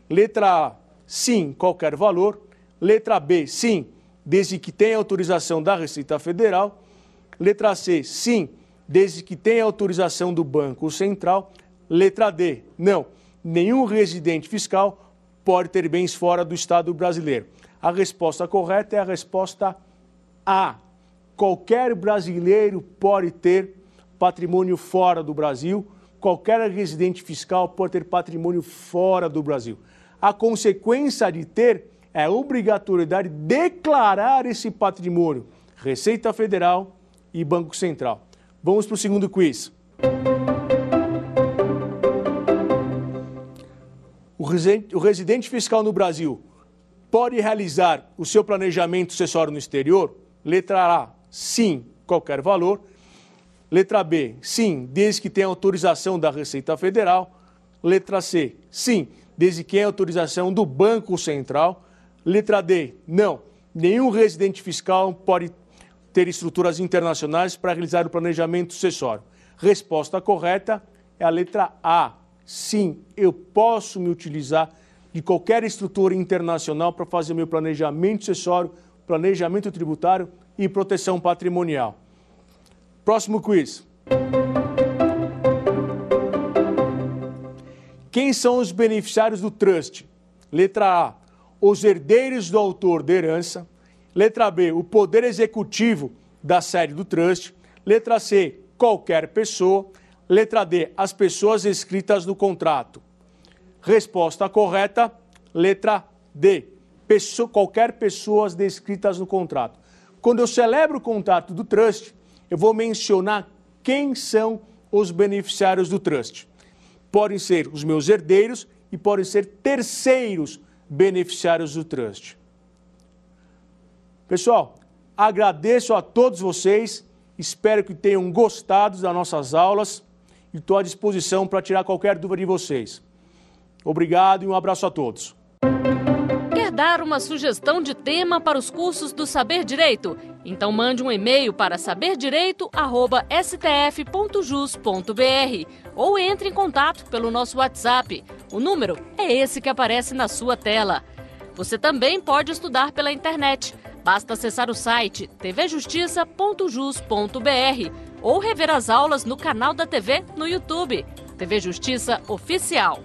Speaker 2: Letra A, sim, qualquer valor. Letra B, sim, desde que tenha autorização da Receita Federal. Letra C, sim, desde que tenha autorização do Banco Central. Letra D, não. Nenhum residente fiscal pode ter bens fora do Estado brasileiro. A resposta correta é a resposta A. Qualquer brasileiro pode ter patrimônio fora do Brasil, qualquer residente fiscal pode ter patrimônio fora do Brasil. A consequência de ter é a obrigatoriedade de declarar esse patrimônio. Receita Federal, e Banco Central. Vamos para o segundo quiz. O residente, fiscal no Brasil pode realizar o seu planejamento sucessório no exterior? Letra A, sim, qualquer valor. Letra B, sim, desde que tenha autorização da Receita Federal. Letra C, sim, desde que tenha autorização do Banco Central. Letra D, não, nenhum residente fiscal pode ter estruturas internacionais para realizar o planejamento sucessório? Resposta correta é a letra A. Sim, eu posso me utilizar de qualquer estrutura internacional para fazer meu planejamento sucessório, planejamento tributário e proteção patrimonial. Próximo quiz. Quem são os beneficiários do trust? Letra A: os herdeiros do autor da herança. Letra B, o Poder Executivo da série do trust. Letra C, qualquer pessoa. Letra D, as pessoas escritas no contrato. Resposta correta, letra D, pessoa, qualquer pessoas descritas no contrato. Quando eu celebro o contrato do trust, eu vou mencionar quem são os beneficiários do trust. Podem ser os meus herdeiros e podem ser terceiros beneficiários do trust. Pessoal, agradeço a todos vocês, espero que tenham gostado das nossas aulas estou à disposição para tirar qualquer dúvida de vocês. Obrigado e um abraço a todos.
Speaker 1: Quer dar uma sugestão de tema para os cursos do Saber Direito? Então mande um e-mail para saberdireito@stf.jus.br ou entre em contato pelo nosso WhatsApp. O número é esse que aparece na sua tela. Você também pode estudar pela internet. Basta acessar o site tvjustiça.jus.br ou rever as aulas no canal da TV no YouTube. TV Justiça Oficial.